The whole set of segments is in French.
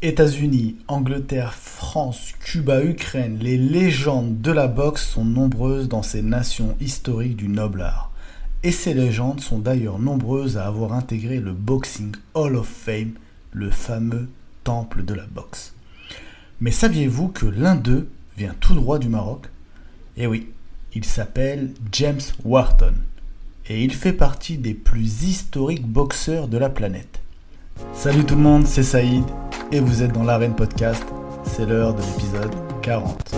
États-Unis, Angleterre, France, Cuba, Ukraine, les légendes de la boxe sont nombreuses dans ces nations historiques du noble art. Et ces légendes sont d'ailleurs nombreuses à avoir intégré le Boxing Hall of Fame, le fameux temple de la boxe. Mais saviez-vous que l'un d'eux vient tout droit du Maroc? Eh oui, il s'appelle James Wharton et il fait partie des plus historiques boxeurs de la planète. Salut tout le monde, c'est Saïd et vous êtes dans l'arène podcast. C'est l'heure de l'épisode 40.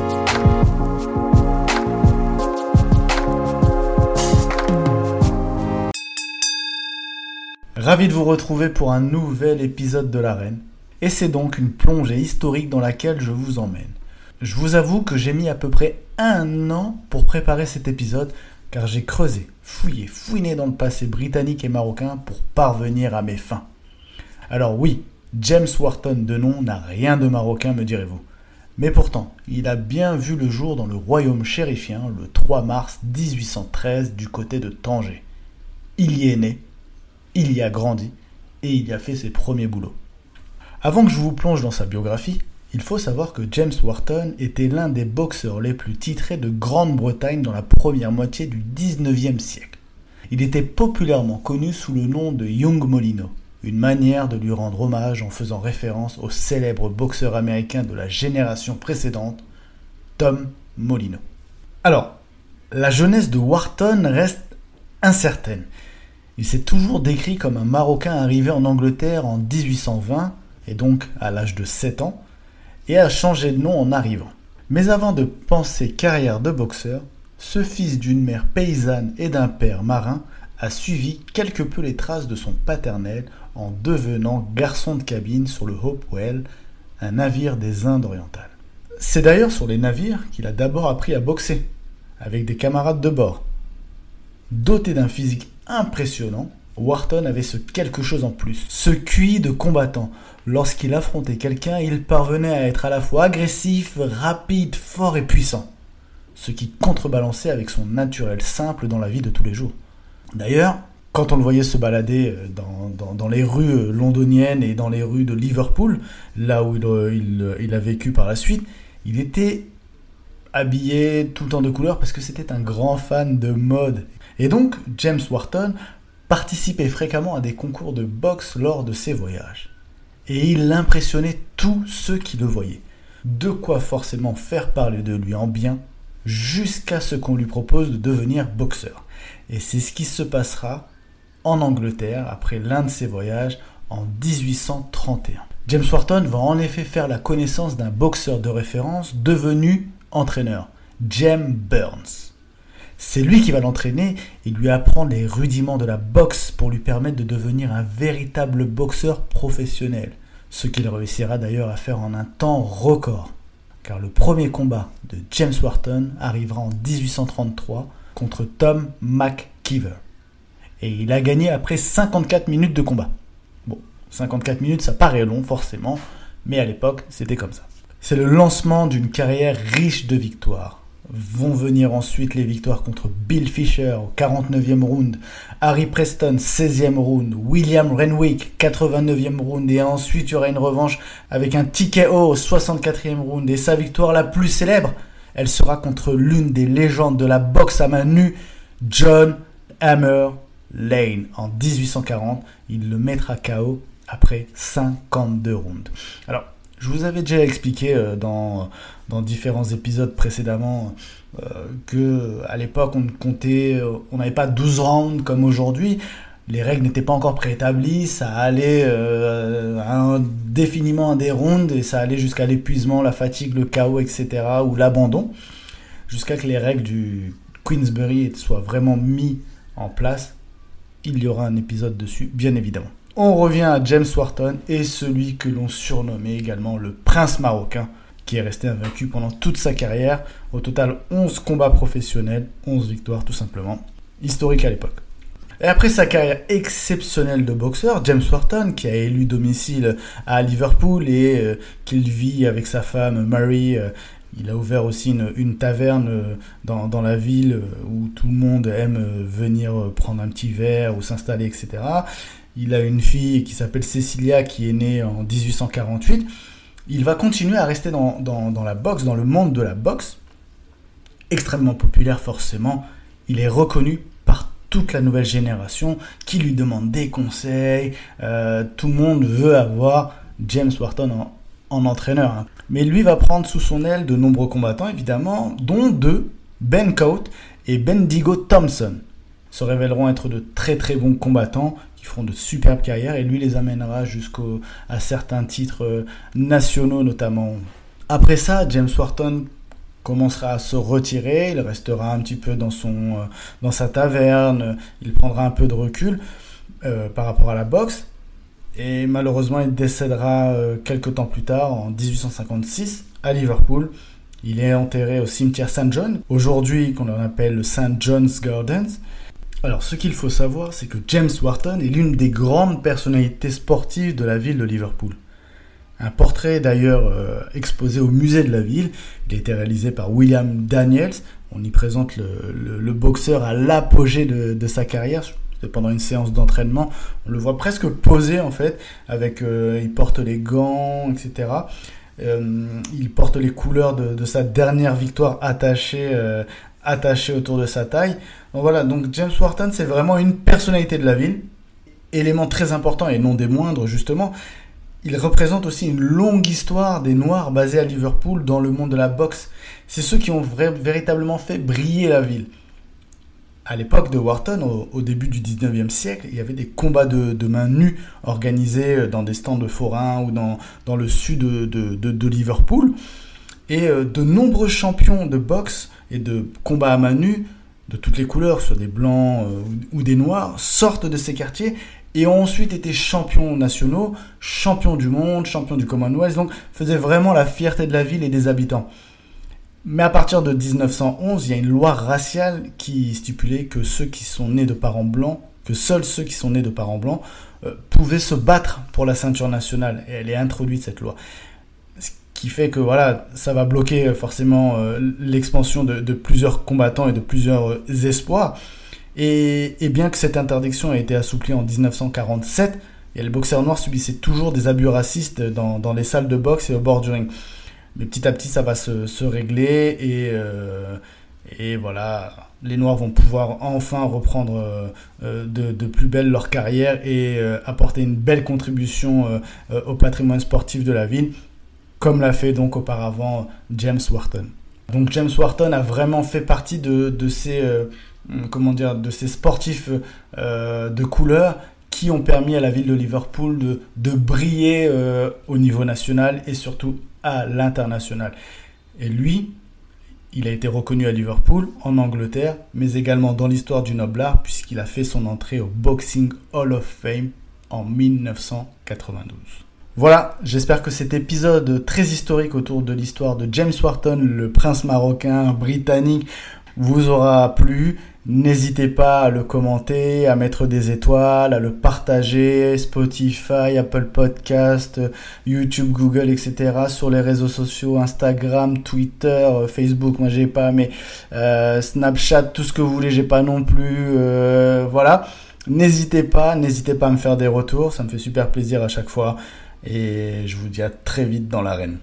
Ravi de vous retrouver pour un nouvel épisode de l'arène. Et c'est donc une plongée historique dans laquelle je vous emmène. Je vous avoue que j'ai mis à peu près un an pour préparer cet épisode car j'ai creusé, fouillé, fouiné dans le passé britannique et marocain pour parvenir à mes fins. Alors oui, James Wharton de nom n'a rien de marocain, me direz-vous. Mais pourtant, il a bien vu le jour dans le royaume chérifien le 3 mars 1813 du côté de Tanger. Il y est né, il y a grandi et il y a fait ses premiers boulots. Avant que je vous plonge dans sa biographie, il faut savoir que James Wharton était l'un des boxeurs les plus titrés de Grande-Bretagne dans la première moitié du 19e siècle. Il était populairement connu sous le nom de Young Molino une manière de lui rendre hommage en faisant référence au célèbre boxeur américain de la génération précédente, Tom Molino. Alors, la jeunesse de Wharton reste incertaine. Il s'est toujours décrit comme un Marocain arrivé en Angleterre en 1820, et donc à l'âge de 7 ans, et a changé de nom en arrivant. Mais avant de penser carrière de boxeur, ce fils d'une mère paysanne et d'un père marin a suivi quelque peu les traces de son paternel en devenant garçon de cabine sur le Hopewell, un navire des Indes orientales. C'est d'ailleurs sur les navires qu'il a d'abord appris à boxer, avec des camarades de bord. Doté d'un physique impressionnant, Wharton avait ce quelque chose en plus, ce QI de combattant. Lorsqu'il affrontait quelqu'un, il parvenait à être à la fois agressif, rapide, fort et puissant, ce qui contrebalançait avec son naturel simple dans la vie de tous les jours. D'ailleurs, quand on le voyait se balader euh, dans, les rues euh, londoniennes et dans les rues de Liverpool, là où euh, il, a vécu par la suite, il était habillé tout le temps de couleur parce que c'était un grand fan de mode. Et donc, James Wharton participait fréquemment à des concours de boxe lors de ses voyages. Et il impressionnait tous ceux qui le voyaient. De quoi forcément faire parler de lui en bien jusqu'à ce qu'on lui propose de devenir boxeur. Et c'est ce qui se passera en Angleterre après l'un de ses voyages en 1831. James Wharton va en effet faire la connaissance d'un boxeur de référence devenu entraîneur, James Burns. C'est lui qui va l'entraîner et lui apprendre les rudiments de la boxe pour lui permettre de devenir un véritable boxeur professionnel, ce qu'il réussira d'ailleurs à faire en un temps record. Car le premier combat de James Wharton arrivera en 1833 contre Tom McKeever. Et il a gagné après 54 minutes de combat. Bon, 54 minutes, ça paraît long forcément, mais à l'époque, c'était comme ça. C'est le lancement d'une carrière riche de victoires. Vont venir ensuite les victoires contre Bill Fisher au 49e round, Harry Preston 16e round, William Renwick 89e round et ensuite il y aura une revanche avec un TKO au 64e round et sa victoire la plus célèbre, elle sera contre l'une des légendes de la boxe à main nue, John Hammer Lane en 1840. Il le mettra KO après 52 rounds. Alors, je vous avais déjà expliqué euh, dans, différents épisodes précédemment euh, que à l'époque on comptait, euh, on n'avait pas 12 rounds comme aujourd'hui. Les règles n'étaient pas encore préétablies, ça allait indéfiniment à des rounds et ça allait jusqu'à l'épuisement, la fatigue, le chaos, etc. ou l'abandon, jusqu'à que les règles du Queensbury soient vraiment mis en place il y aura un épisode dessus, bien évidemment. On revient à James Wharton et celui que l'on surnommait également le prince marocain, qui est resté invaincu pendant toute sa carrière. Au total, 11 combats professionnels, 11 victoires tout simplement, historique à l'époque. Et après sa carrière exceptionnelle de boxeur, James Wharton, qui a élu domicile à Liverpool et euh, qu'il vit avec sa femme Mary euh, il a ouvert aussi une, taverne euh, dans, la ville euh, où tout le monde aime venir prendre un petit verre ou s'installer, etc. Il a une fille qui s'appelle Cecilia qui est née en 1848. Il va continuer à rester dans, la boxe, dans le monde de la boxe, extrêmement populaire forcément. Il est reconnu toute la nouvelle génération qui lui demande des conseils. Euh, tout le monde veut avoir James Wharton en, entraîneur. Hein. Mais lui va prendre sous son aile de nombreux combattants, évidemment, dont deux, Ben Coat et Bendigo Thompson. Se révéleront être de très très bons combattants qui feront de superbes carrières et lui les amènera jusqu'à certains titres euh, nationaux notamment. Après ça, James Wharton commencera à se retirer, il restera un petit peu dans, son, euh, dans sa taverne, il prendra un peu de recul euh, par rapport à la boxe, et malheureusement il décédera euh, quelques temps plus tard, en 1856, à Liverpool. Il est enterré au cimetière St. John, aujourd'hui qu'on appelle le St. John's Gardens. Alors ce qu'il faut savoir, c'est que James Wharton est l'une des grandes personnalités sportives de la ville de Liverpool. Un portrait d'ailleurs euh, exposé au musée de la ville. Il a été réalisé par William Daniels. On y présente le, boxeur à l'apogée de, sa carrière. Pendant une séance d'entraînement, on le voit presque posé en fait, avec euh, il porte les gants, etc. Euh, il porte les couleurs de, sa dernière victoire attachée, attachée autour de sa taille. Donc voilà, donc James Wharton, c'est vraiment une personnalité de la ville, élément très important et non des moindres justement, il représente aussi une longue histoire des Noirs basés à Liverpool dans le monde de la boxe. C'est ceux qui ont véritablement fait briller la ville. À l'époque de Wharton, au, début du 19e siècle, il y avait des combats de, mains nues organisés dans des stands de forains ou dans, le sud de, Liverpool. Et euh, de nombreux champions de boxe et de combats à mains nues, de toutes les couleurs, soit des blancs euh, ou des noirs, sortent de ces quartiers et ont ensuite été champions nationaux, champions du monde, champions du Commonwealth, donc faisaient vraiment la fierté de la ville et des habitants. Mais à partir de 1911, il y a une loi raciale qui stipulait que ceux qui sont nés de parents blancs, que seuls ceux qui sont nés de parents blancs euh, pouvaient se battre pour la ceinture nationale. Et elle est introduite cette loi. Ce qui fait que voilà, ça va bloquer euh, forcément euh, l'expansion de, de, plusieurs combattants et de plusieurs espoirs. Et, bien que cette interdiction ait été assouplie en 1947, et le boxeur noir subissait toujours des abus racistes dans, les salles de boxe et au bord du ring. Mais petit à petit, ça va se, régler et, euh, et voilà, les Noirs vont pouvoir enfin reprendre euh, de, plus belle leur carrière et euh, apporter une belle contribution au patrimoine sportif de la ville, comme l'a fait donc auparavant James Wharton. Donc James Wharton a vraiment fait partie de, de ces euh, comment dire, de ces sportifs euh, de couleur qui ont permis à la ville de Liverpool de, de briller euh, au niveau national et surtout à l'international. Et lui, il a été reconnu à Liverpool, en Angleterre, mais également dans l'histoire du noble art, puisqu'il a fait son entrée au Boxing Hall of Fame en 1992. Voilà, j'espère que cet épisode très historique autour de l'histoire de James Wharton, le prince marocain britannique, vous aura plu. N'hésitez pas à le commenter, à mettre des étoiles, à le partager, Spotify, Apple Podcast, YouTube, Google, etc. sur les réseaux sociaux, Instagram, Twitter, Facebook, moi j'ai pas, mais euh, Snapchat, tout ce que vous voulez, j'ai pas non plus. Euh, voilà. N'hésitez pas, n'hésitez pas à me faire des retours, ça me fait super plaisir à chaque fois. Et je vous dis à très vite dans l'arène.